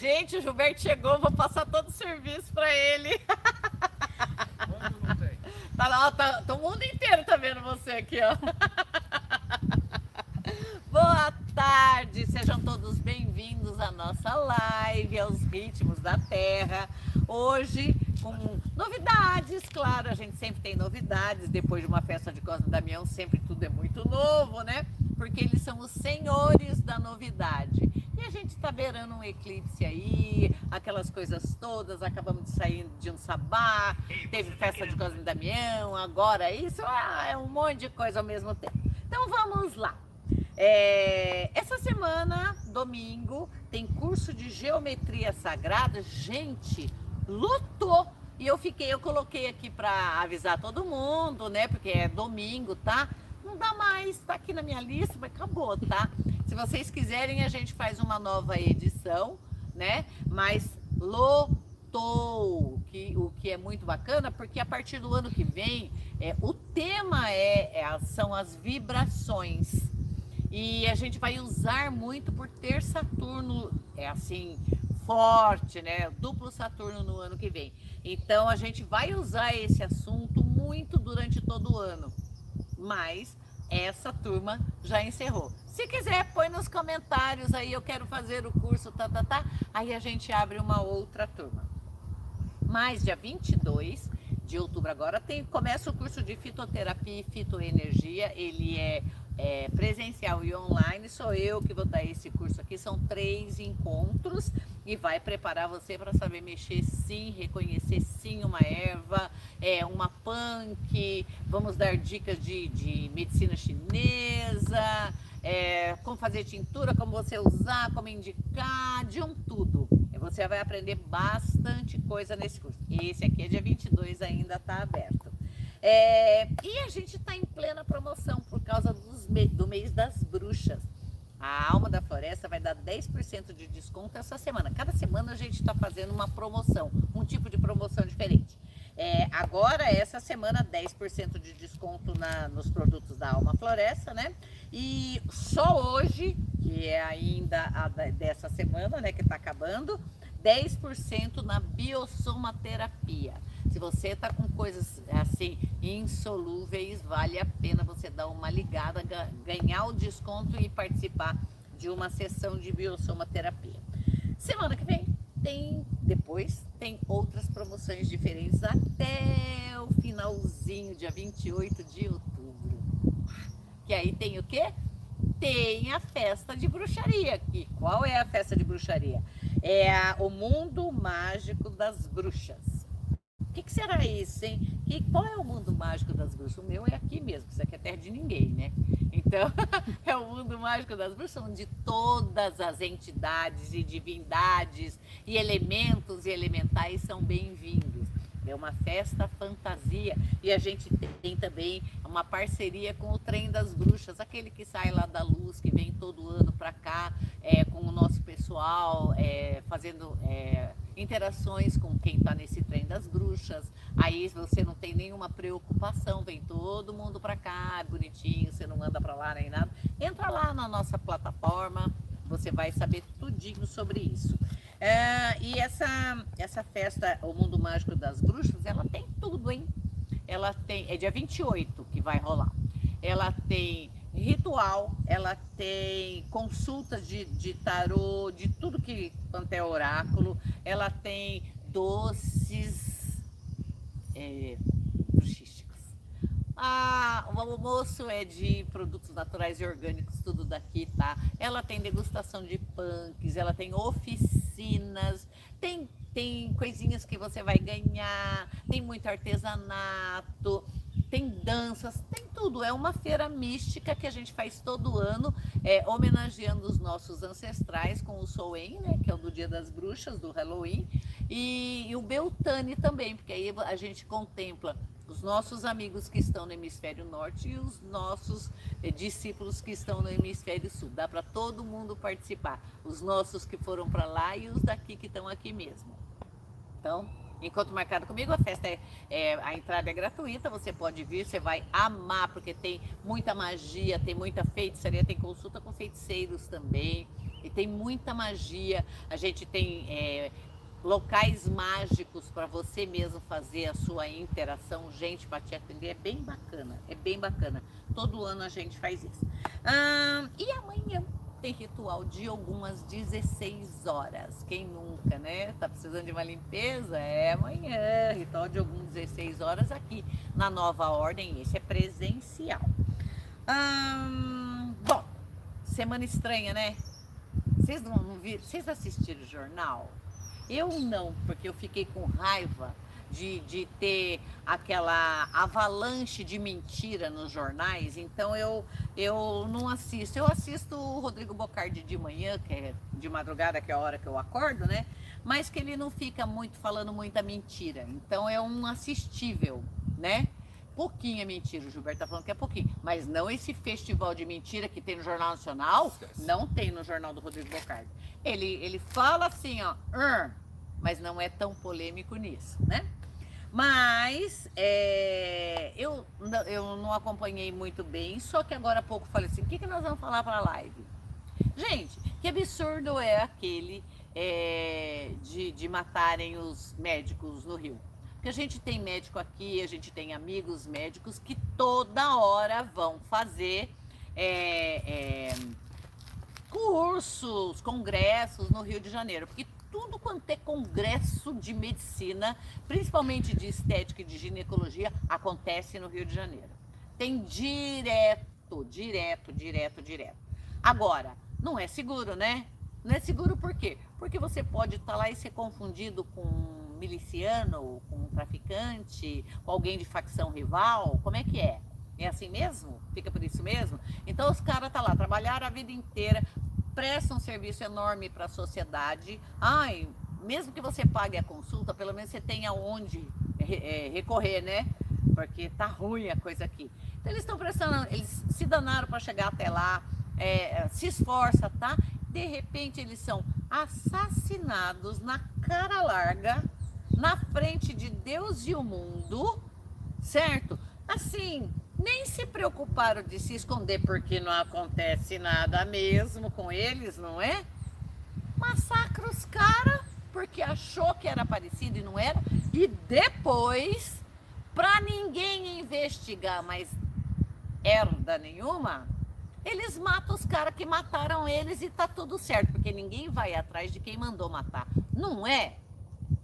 Gente, o Gilberto chegou, vou passar todo o serviço para ele. Quanto não tem? Tá lá, tá, tá, o mundo inteiro tá vendo você aqui, ó. Boa tarde, sejam todos bem-vindos à nossa live, aos ritmos da Terra. Hoje, com novidades, claro, a gente sempre tem novidades. Depois de uma festa de Cosme Damião, sempre tudo é muito novo, né? Porque eles são os senhores da novidade. E a gente está beirando um eclipse aí, aquelas coisas todas. Acabamos de sair de um sabá, teve festa de Cosme Damião, agora isso, ah, é um monte de coisa ao mesmo tempo. Então vamos lá. É, essa semana, domingo, tem curso de geometria sagrada. Gente, lotou! E eu fiquei, eu coloquei aqui para avisar todo mundo, né? Porque é domingo, tá? Não dá mais, tá aqui na minha lista, mas acabou, tá? Se vocês quiserem, a gente faz uma nova edição, né? Mas lotou, que, o que é muito bacana, porque a partir do ano que vem, é, o tema é, é são as vibrações. E a gente vai usar muito por ter Saturno, é assim, forte, né? Duplo Saturno no ano que vem. Então a gente vai usar esse assunto muito durante todo o ano. Mas essa turma já encerrou. Se quiser, põe nos comentários aí, eu quero fazer o curso, tá, tá, tá. Aí a gente abre uma outra turma. Mas dia 22 de outubro agora tem começa o curso de fitoterapia e fitoenergia. Ele é é, presencial e online, sou eu que vou dar esse curso aqui. São três encontros e vai preparar você para saber mexer sim, reconhecer sim uma erva, é, uma punk. Vamos dar dicas de, de medicina chinesa, é, como fazer tintura, como você usar, como indicar, de um tudo. Você vai aprender bastante coisa nesse curso. Esse aqui é dia 22, ainda está aberto. É, e a gente está em plena promoção por causa do mês das bruxas. A Alma da Floresta vai dar 10% de desconto essa semana. Cada semana a gente está fazendo uma promoção, um tipo de promoção diferente. É, agora, essa semana, 10% de desconto na, nos produtos da Alma Floresta, né? E só hoje, que é ainda a dessa semana, né, que está acabando, 10% na biosomaterapia. Se você está com coisas assim insolúveis, vale a pena você dar uma ligada, ganhar o desconto e participar de uma sessão de biosomaterapia. Semana que vem tem, depois tem outras promoções diferentes até o finalzinho, dia 28 de outubro. Que aí tem o quê? Tem a festa de bruxaria. E qual é a festa de bruxaria? É a, o mundo mágico das bruxas. O que, que, será isso, hein? E qual é o mundo mágico das bruxas? O meu é aqui mesmo, isso aqui é terra de ninguém, né? Então, é o mundo mágico das bruxas, onde todas as entidades e divindades e elementos e elementais são bem-vindos. É uma festa fantasia. E a gente tem também uma parceria com o Trem das Bruxas, aquele que sai lá da luz, que vem todo ano para cá, é, com o nosso pessoal, é, fazendo. É, interações com quem está nesse trem das bruxas. Aí você não tem nenhuma preocupação, vem todo mundo para cá, bonitinho, você não anda para lá nem nada. Entra lá na nossa plataforma, você vai saber tudinho sobre isso. É, e essa, essa festa, o Mundo Mágico das Bruxas, ela tem tudo, hein? Ela tem, é dia 28 que vai rolar. Ela tem ritual, ela tem consultas de, de tarô, de tudo que quanto é oráculo, ela tem doces é, bruxísticos. Ah, o almoço é de produtos naturais e orgânicos, tudo daqui, tá? Ela tem degustação de punks, ela tem oficinas, tem, tem coisinhas que você vai ganhar, tem muito artesanato, tem danças, tem tudo. É uma feira mística que a gente faz todo ano, é, homenageando os nossos ancestrais com o Soen, né, que é o do Dia das Bruxas, do Halloween, e, e o Beltane também, porque aí a gente contempla os nossos amigos que estão no hemisfério norte e os nossos eh, discípulos que estão no hemisfério sul. Dá para todo mundo participar, os nossos que foram para lá e os daqui que estão aqui mesmo. Então, Enquanto marcado comigo, a festa é, é, a entrada é gratuita, você pode vir, você vai amar, porque tem muita magia, tem muita feitiçaria, tem consulta com feiticeiros também. E tem muita magia. A gente tem é, locais mágicos para você mesmo fazer a sua interação. Gente, para te atender é bem bacana. É bem bacana. Todo ano a gente faz isso. E amanhã tem ritual de algumas 16 horas. Quem nunca, né? Tá precisando de uma limpeza? É amanhã. Ritual de algumas 16 horas aqui na nova ordem. Esse é presencial. Hum, bom, semana estranha, né? Vocês não, não viram? Vocês assistiram o jornal? Eu não, porque eu fiquei com raiva de, de ter aquela avalanche de mentira nos jornais, então eu, eu não assisto. Eu assisto o Rodrigo Bocardi de manhã, que é de madrugada, que é a hora que eu acordo, né? Mas que ele não fica muito falando muita mentira. Então é um assistível, né? Pouquinho é mentira, o Gilberto tá falando que é pouquinho. Mas não esse festival de mentira que tem no Jornal Nacional, não tem no Jornal do Rodrigo Bocardi. Ele, ele fala assim, ó, mas não é tão polêmico nisso, né? Mas é, eu, eu não acompanhei muito bem, só que agora há pouco falei assim: o que, que nós vamos falar para a live? Gente, que absurdo é aquele é, de, de matarem os médicos no Rio? Porque a gente tem médico aqui, a gente tem amigos médicos que toda hora vão fazer é, é, cursos, congressos no Rio de Janeiro. Porque tudo quanto é congresso de medicina, principalmente de estética e de ginecologia, acontece no Rio de Janeiro. Tem direto, direto, direto, direto. Agora, não é seguro, né? Não é seguro por quê? Porque você pode estar lá e ser confundido com um miliciano, com um traficante, com alguém de facção rival. Como é que é? É assim mesmo? Fica por isso mesmo? Então os caras estão tá lá, trabalharam a vida inteira, presta um serviço enorme para a sociedade. Ai, mesmo que você pague a consulta, pelo menos você tenha onde é, recorrer, né? Porque tá ruim a coisa aqui. Então eles estão prestando, eles se danaram para chegar até lá, é, se esforça, tá? De repente eles são assassinados na cara larga, na frente de Deus e o mundo, certo? Assim, nem se preocuparam de se esconder porque não acontece nada mesmo com eles, não é? Massacra os caras porque achou que era parecido e não era, e depois, para ninguém investigar mais herda nenhuma, eles matam os caras que mataram eles e tá tudo certo, porque ninguém vai atrás de quem mandou matar. Não é?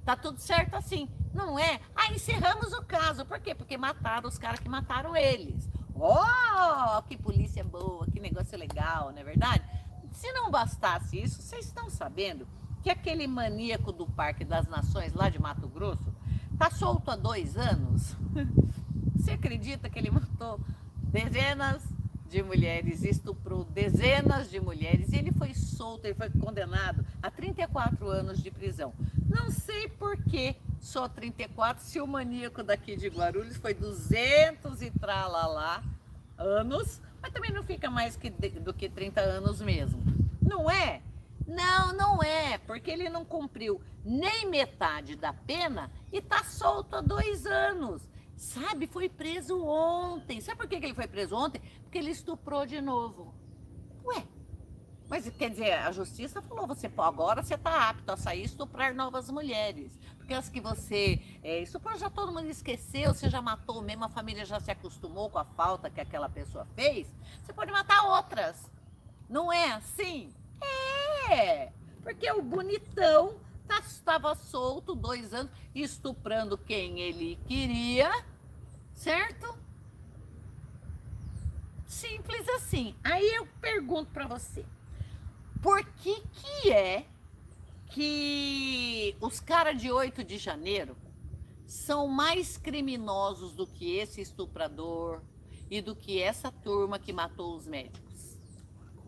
Tá tudo certo assim. Não é? Aí encerramos o caso. Por quê? Porque mataram os caras que mataram eles. Oh, que polícia boa, que negócio legal, não é verdade? Se não bastasse isso, vocês estão sabendo que aquele maníaco do Parque das Nações lá de Mato Grosso tá solto há dois anos? Você acredita que ele matou dezenas de mulheres, estuprou dezenas de mulheres e ele foi solto, ele foi condenado a 34 anos de prisão. Não sei por que só 34, se o maníaco daqui de Guarulhos foi 200 e tralalá anos, mas também não fica mais que, do que 30 anos mesmo. Não é? Não, não é, porque ele não cumpriu nem metade da pena e tá solto há dois anos. Sabe, foi preso ontem. Sabe por que ele foi preso ontem? Porque ele estuprou de novo. Ué, mas quer dizer, a justiça falou, você agora você está apto a sair e estuprar novas mulheres. Porque as que você é, estuprou já todo mundo esqueceu, você já matou mesmo, a família já se acostumou com a falta que aquela pessoa fez. Você pode matar outras. Não é assim? É! Porque o bonitão estava tá, solto dois anos, estuprando quem ele queria, certo? Simples assim. Aí eu pergunto para você, por que que é que os caras de 8 de janeiro são mais criminosos do que esse estuprador e do que essa turma que matou os médicos?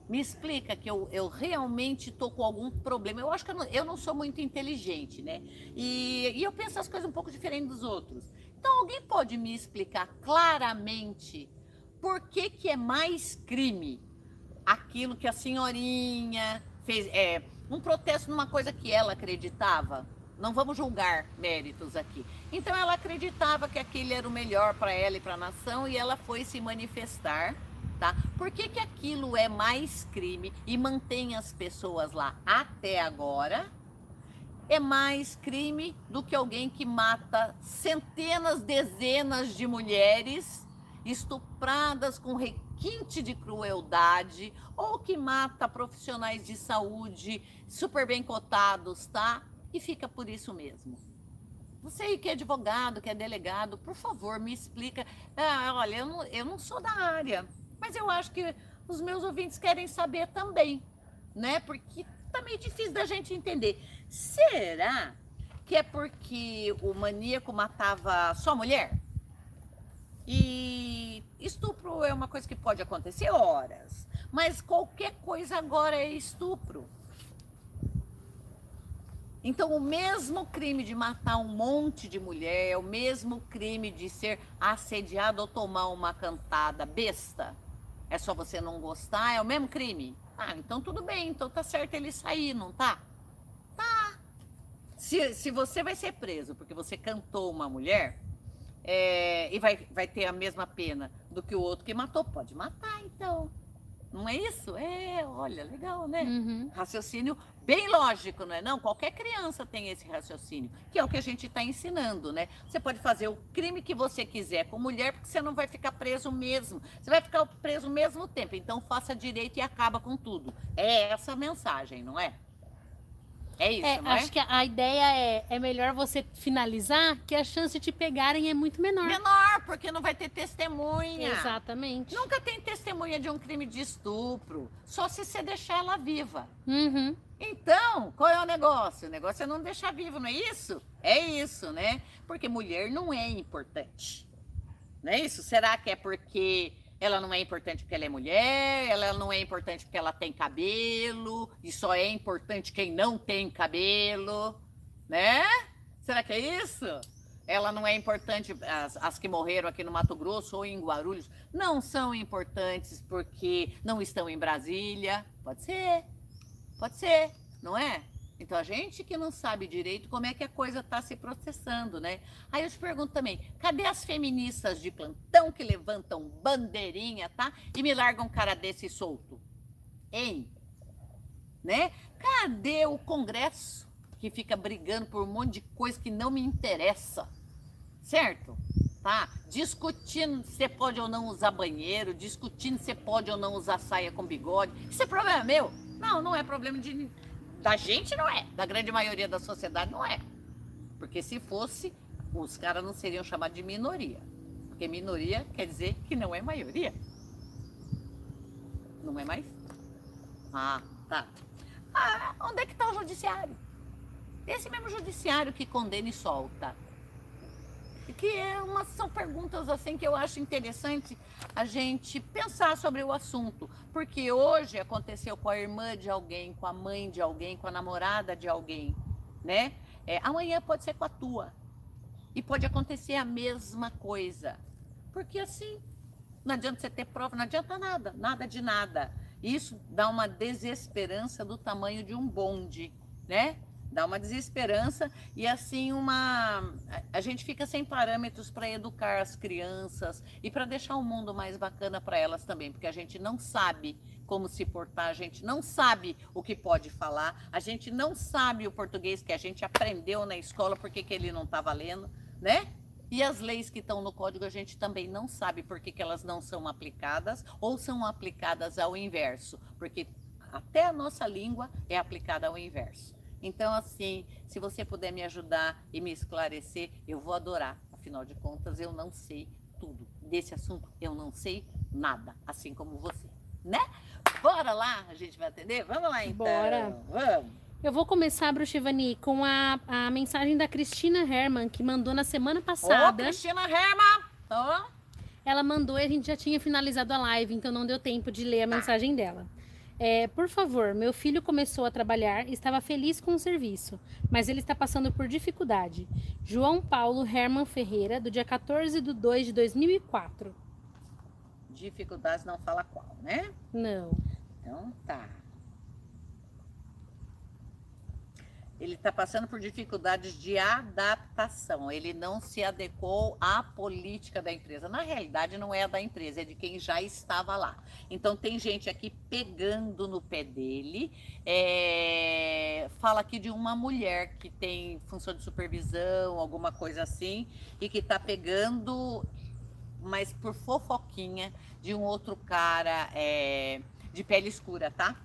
Me explica que eu, eu realmente tô com algum problema. Eu acho que eu não, eu não sou muito inteligente, né? E, e eu penso as coisas um pouco diferentes dos outros. Então, alguém pode me explicar claramente por que, que é mais crime aquilo que a senhorinha fez, é, um protesto numa coisa que ela acreditava. Não vamos julgar méritos aqui. Então ela acreditava que aquele era o melhor para ela e para a nação e ela foi se manifestar tá? Por que, que aquilo é mais crime e mantém as pessoas lá até agora? É mais crime do que alguém que mata centenas, dezenas de mulheres estupradas com requinte de crueldade ou que mata profissionais de saúde super bem cotados, tá? E fica por isso mesmo. Você que é advogado, que é delegado, por favor, me explica. Ah, olha, eu não, eu não sou da área, mas eu acho que os meus ouvintes querem saber também, né? Porque tá meio difícil da gente entender. Será que é porque o maníaco matava só mulher? E estupro é uma coisa que pode acontecer horas, mas qualquer coisa agora é estupro. Então, o mesmo crime de matar um monte de mulher, o mesmo crime de ser assediado ou tomar uma cantada besta, é só você não gostar, é o mesmo crime. Ah, então tudo bem, então tá certo ele sair, não tá? Tá. Se, se você vai ser preso porque você cantou uma mulher, é, e vai, vai ter a mesma pena do que o outro que matou, pode matar então. Não é isso? É, olha, legal, né? Uhum. Raciocínio bem lógico, não é? Não, qualquer criança tem esse raciocínio, que é o que a gente está ensinando, né? Você pode fazer o crime que você quiser com mulher, porque você não vai ficar preso mesmo. Você vai ficar preso o mesmo tempo. Então faça direito e acaba com tudo. É essa a mensagem, não é? É isso, É, é? acho que a ideia é, é melhor você finalizar, que a chance de te pegarem é muito menor. Menor, porque não vai ter testemunha. Exatamente. Nunca tem testemunha de um crime de estupro, só se você deixar ela viva. Uhum. Então, qual é o negócio? O negócio é não deixar vivo, não é isso? É isso, né? Porque mulher não é importante. Não é isso? Será que é porque ela não é importante porque ela é mulher? Ela não é importante porque ela tem cabelo? E só é importante quem não tem cabelo? Né? Será que é isso? Ela não é importante, as, as que morreram aqui no Mato Grosso ou em Guarulhos, não são importantes porque não estão em Brasília? Pode ser. Pode ser, não é? Então a gente que não sabe direito como é que a coisa está se processando, né? Aí eu te pergunto também, cadê as feministas de plantão que levantam bandeirinha, tá? E me largam um cara desse solto? Hein? Né? Cadê o Congresso que fica brigando por um monte de coisa que não me interessa? Certo? Tá? Discutindo se pode ou não usar banheiro, discutindo se pode ou não usar saia com bigode. Isso é problema meu? Não, não é problema de da gente não é, da grande maioria da sociedade não é. Porque se fosse, os caras não seriam chamados de minoria. Porque minoria quer dizer que não é maioria. Não é mais? Ah, tá. Ah, onde é que está o judiciário? Esse mesmo judiciário que condena e solta. Que é uma, são perguntas assim que eu acho interessante a gente pensar sobre o assunto. Porque hoje aconteceu com a irmã de alguém, com a mãe de alguém, com a namorada de alguém, né? É, amanhã pode ser com a tua. E pode acontecer a mesma coisa. Porque assim, não adianta você ter prova, não adianta nada, nada de nada. Isso dá uma desesperança do tamanho de um bonde, né? Dá uma desesperança e assim uma a gente fica sem parâmetros para educar as crianças e para deixar o mundo mais bacana para elas também, porque a gente não sabe como se portar, a gente não sabe o que pode falar, a gente não sabe o português que a gente aprendeu na escola, porque que ele não está valendo, né? E as leis que estão no código a gente também não sabe por que, que elas não são aplicadas ou são aplicadas ao inverso, porque até a nossa língua é aplicada ao inverso. Então, assim, se você puder me ajudar e me esclarecer, eu vou adorar. Afinal de contas, eu não sei tudo. Desse assunto, eu não sei nada, assim como você, né? Bora lá, a gente vai atender? Vamos lá, então. Bora. Vamos. Eu vou começar, Bruxivani, com a, a mensagem da Cristina Herman, que mandou na semana Ô, passada. Cristina Herman! Ó, Ela mandou e a gente já tinha finalizado a live, então não deu tempo de ler a mensagem dela. É, por favor, meu filho começou a trabalhar e estava feliz com o serviço, mas ele está passando por dificuldade. João Paulo Herman Ferreira, do dia 14 de 2 de 2004. dificuldades não fala qual, né? Não. Então tá. Ele está passando por dificuldades de adaptação. Ele não se adequou à política da empresa. Na realidade, não é a da empresa, é de quem já estava lá. Então, tem gente aqui pegando no pé dele. É... Fala aqui de uma mulher que tem função de supervisão, alguma coisa assim, e que está pegando, mas por fofoquinha, de um outro cara é... de pele escura, tá?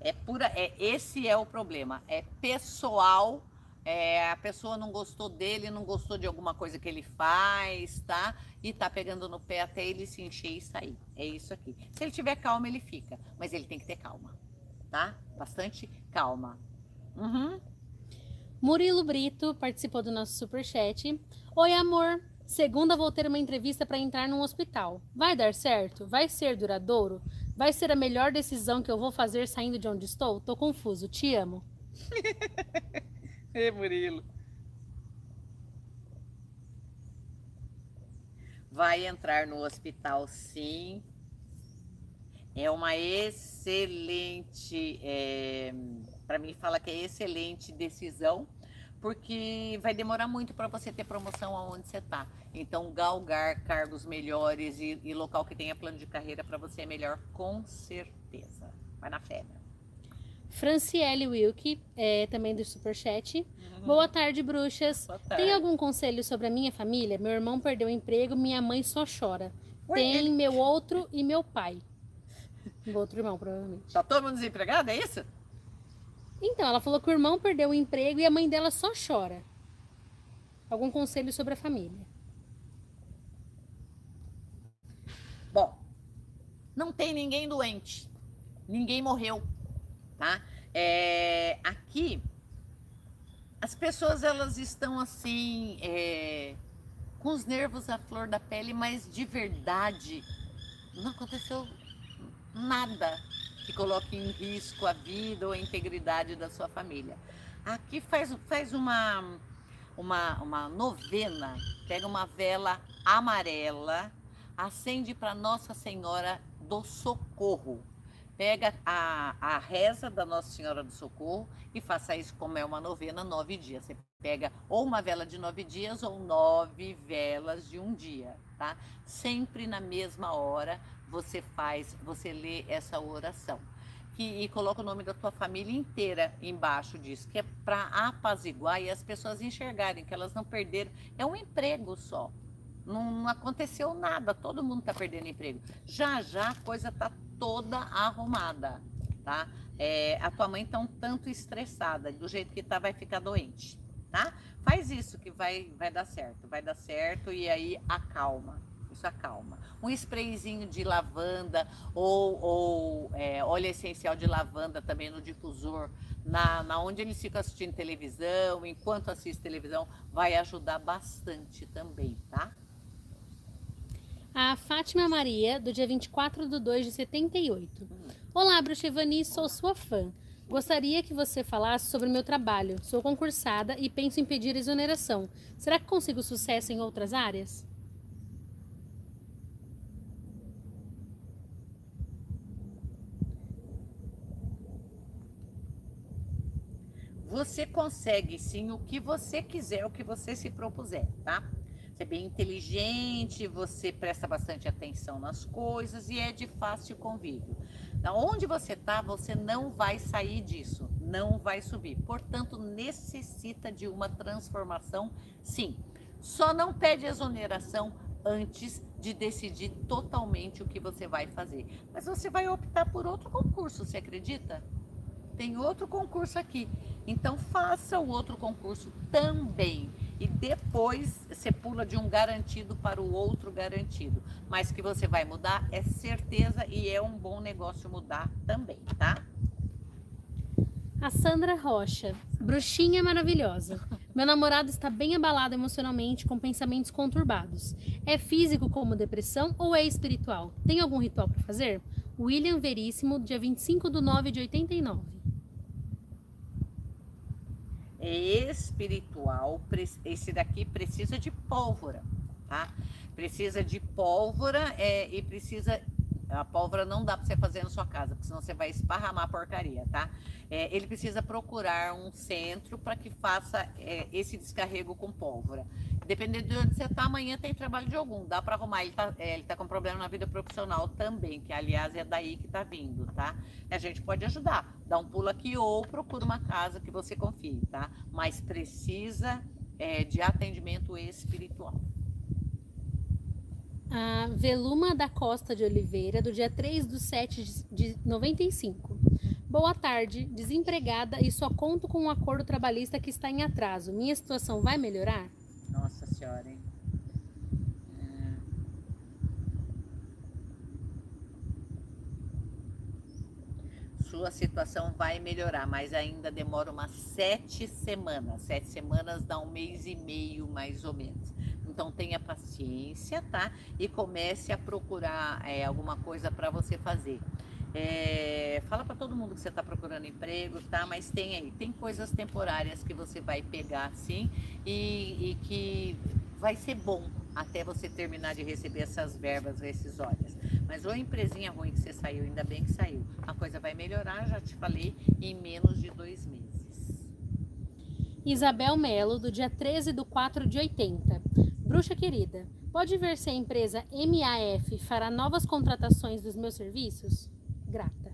É pura, é esse é o problema. É pessoal. É, a pessoa não gostou dele, não gostou de alguma coisa que ele faz, tá? E tá pegando no pé até ele se encher e sair. É isso aqui. Se ele tiver calma, ele fica. Mas ele tem que ter calma, tá? Bastante calma. Uhum. Murilo Brito participou do nosso superchat. Oi, amor. Segunda vou ter uma entrevista para entrar num hospital. Vai dar certo? Vai ser duradouro? Vai ser a melhor decisão que eu vou fazer saindo de onde estou? Tô confuso. Te amo. Ê, Murilo. Vai entrar no hospital, sim. É uma excelente, é, para mim fala que é excelente decisão porque vai demorar muito para você ter promoção aonde você está. Então, galgar cargos melhores e, e local que tenha plano de carreira para você é melhor, com certeza. Vai na fé. Franciele Wilke, é, também do Superchat. Uhum. Boa tarde, bruxas. Boa tarde. Tem algum conselho sobre a minha família? Meu irmão perdeu o emprego, minha mãe só chora. Tem ele... meu outro e meu pai. Meu outro irmão, provavelmente. Tá todo mundo desempregado, é isso? Então, ela falou que o irmão perdeu o emprego e a mãe dela só chora. Algum conselho sobre a família? Bom, não tem ninguém doente. Ninguém morreu, tá? É, aqui, as pessoas elas estão assim, é, com os nervos à flor da pele, mas de verdade não aconteceu nada que coloque em risco a vida ou a integridade da sua família. Aqui faz, faz uma, uma, uma novena, pega uma vela amarela, acende para Nossa Senhora do Socorro. Pega a, a reza da Nossa Senhora do Socorro e faça isso como é uma novena, nove dias. Você pega ou uma vela de nove dias ou nove velas de um dia, tá? Sempre na mesma hora, você faz, você lê essa oração. Que, e coloca o nome da tua família inteira embaixo disso, que é para apaziguar e as pessoas enxergarem que elas não perderam. É um emprego só. Não, não aconteceu nada, todo mundo está perdendo emprego. Já já a coisa está toda arrumada, tá? É, a tua mãe está um tanto estressada, do jeito que está, vai ficar doente, tá? Faz isso que vai, vai dar certo, vai dar certo e aí acalma isso acalma. Um sprayzinho de lavanda ou, ou é, óleo essencial de lavanda também no difusor, na, na onde eles ficam assistindo televisão, enquanto assiste televisão, vai ajudar bastante também, tá? A Fátima Maria, do dia 24 de 2 de 78. Hum. Olá, Bruxa Ivani, sou sua fã. Gostaria que você falasse sobre o meu trabalho. Sou concursada e penso em pedir exoneração. Será que consigo sucesso em outras áreas? Você consegue sim o que você quiser, o que você se propuser, tá? Você é bem inteligente, você presta bastante atenção nas coisas e é de fácil convívio. Onde você está, você não vai sair disso, não vai subir. Portanto, necessita de uma transformação, sim. Só não pede exoneração antes de decidir totalmente o que você vai fazer. Mas você vai optar por outro concurso, você acredita? Tem outro concurso aqui. Então faça o outro concurso também. E depois você pula de um garantido para o outro garantido. Mas que você vai mudar é certeza e é um bom negócio mudar também, tá? A Sandra Rocha, bruxinha maravilhosa. Meu namorado está bem abalado emocionalmente com pensamentos conturbados. É físico como depressão ou é espiritual? Tem algum ritual para fazer? William Veríssimo, dia 25 de 9 de 89 é espiritual, esse daqui precisa de pólvora, tá? Precisa de pólvora é, e precisa a pólvora não dá para você fazer na sua casa, porque senão você vai esparramar a porcaria, tá? É, ele precisa procurar um centro para que faça é, esse descarrego com pólvora. Dependendo de onde você está, amanhã tem trabalho de algum. Dá para arrumar. Ele está é, tá com problema na vida profissional também, que aliás é daí que está vindo, tá? A gente pode ajudar. Dá um pulo aqui ou procura uma casa que você confie, tá? Mas precisa é, de atendimento espiritual. A Veluma da Costa de Oliveira, do dia 3 de 7 de 95. Boa tarde, desempregada e só conto com um acordo trabalhista que está em atraso. Minha situação vai melhorar? Nossa senhora, hein? Sua situação vai melhorar, mas ainda demora umas sete semanas. Sete semanas dá um mês e meio, mais ou menos. Então tenha paciência, tá? E comece a procurar é, alguma coisa para você fazer. É, fala para todo mundo que você está procurando emprego, tá? Mas tem aí, tem coisas temporárias que você vai pegar sim e, e que vai ser bom até você terminar de receber essas verbas rescisórias. Mas ou empresinha ruim que você saiu, ainda bem que saiu. A coisa vai melhorar, já te falei, em menos de dois meses. Isabel Melo, do dia 13 do 4 de 80. Bruxa querida, pode ver se a empresa MAF fará novas contratações dos meus serviços? grata.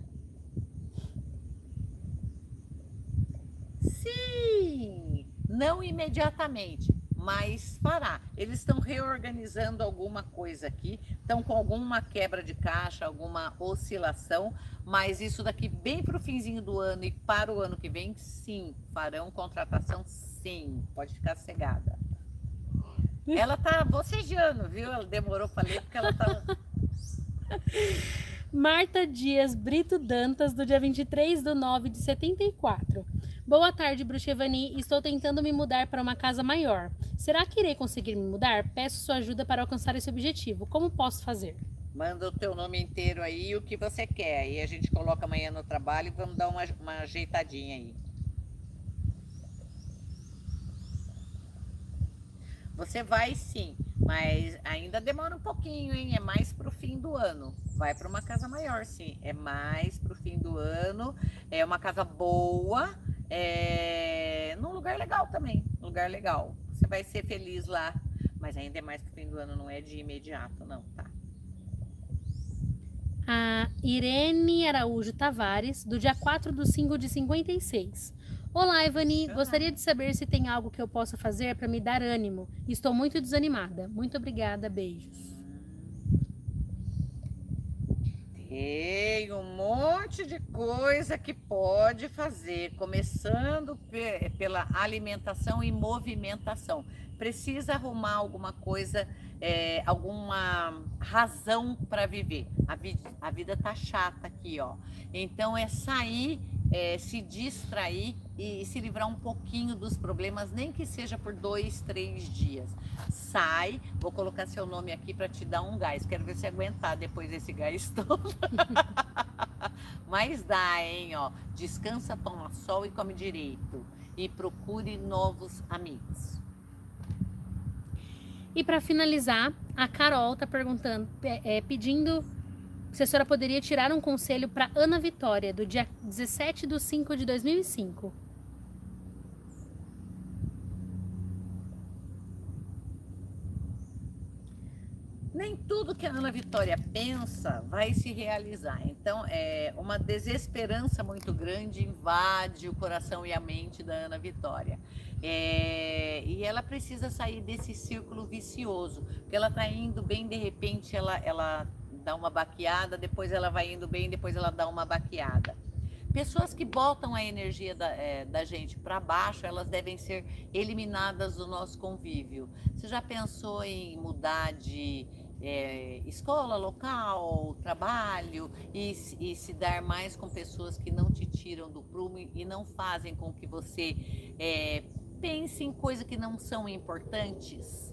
Sim, não imediatamente, mas fará. Eles estão reorganizando alguma coisa aqui, estão com alguma quebra de caixa, alguma oscilação, mas isso daqui bem para o finzinho do ano e para o ano que vem, sim, farão contratação, sim, pode ficar cegada. Ela tá bocejando, viu? Ela demorou para ler porque ela tá Marta Dias Brito Dantas, do dia 23 de 9 de 74. Boa tarde, Bruxevani. Estou tentando me mudar para uma casa maior. Será que irei conseguir me mudar? Peço sua ajuda para alcançar esse objetivo. Como posso fazer? Manda o teu nome inteiro aí e o que você quer. Aí a gente coloca amanhã no trabalho e vamos dar uma, uma ajeitadinha aí. Você vai sim, mas ainda demora um pouquinho, hein? É mais pro fim do ano vai para uma casa maior, sim. É mais para o fim do ano. É uma casa boa, é num lugar legal também. Lugar legal. Você vai ser feliz lá, mas ainda é mais para o fim do ano, não é de imediato, não, tá? A Irene Araújo Tavares, do dia 4 do 5 de 56. Olá, Ivani. Gostaria de saber se tem algo que eu possa fazer para me dar ânimo. Estou muito desanimada. Muito obrigada. Beijos. Tem um monte de coisa que pode fazer, começando pela alimentação e movimentação. Precisa arrumar alguma coisa, é, alguma razão para viver. A, a vida tá chata aqui, ó. Então é sair é, se distrair e se livrar um pouquinho dos problemas, nem que seja por dois, três dias. Sai, vou colocar seu nome aqui para te dar um gás. Quero ver se aguentar depois desse gás todo. Mas dá, hein? Ó, descansa, toma sol e come direito. E procure novos amigos. E para finalizar, a Carol está perguntando, é, pedindo a assessora poderia tirar um conselho para Ana Vitória, do dia 17 de 5 de 2005. nem tudo que a Ana Vitória pensa vai se realizar. Então, é uma desesperança muito grande invade o coração e a mente da Ana Vitória. É, e ela precisa sair desse círculo vicioso, porque ela está indo bem, de repente ela, ela dá uma baqueada, depois ela vai indo bem, depois ela dá uma baqueada. Pessoas que botam a energia da, é, da gente para baixo, elas devem ser eliminadas do nosso convívio. Você já pensou em mudar de é, escola, local, trabalho e, e, se dar mais com pessoas que não te tiram do prumo e não fazem com que você é, pense em coisas que não são importantes?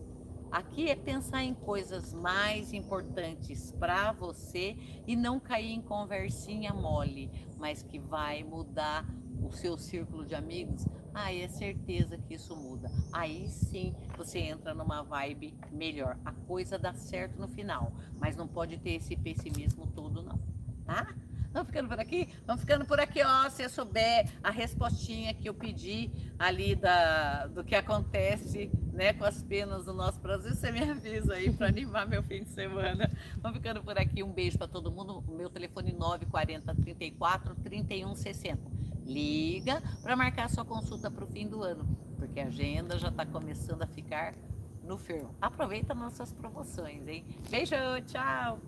Aqui é pensar em coisas mais importantes para você e não cair em conversinha mole, mas que vai mudar o seu círculo de amigos aí é certeza que isso muda. Aí sim você entra numa vibe melhor. A coisa dá certo no final, mas não pode ter esse pessimismo todo, não. Tá? Vamos ficando por aqui? Vamos ficando por aqui, ó. Se eu souber a respostinha que eu pedi ali da, do que acontece né, com as penas do nosso Brasil, você me avisa aí para animar meu fim de semana. Vamos ficando por aqui. Um beijo para todo mundo. Meu telefone 940 34 31 60. Liga para marcar sua consulta para o fim do ano, porque a agenda já está começando a ficar no ferro. Aproveita nossas promoções, hein? Beijo, tchau!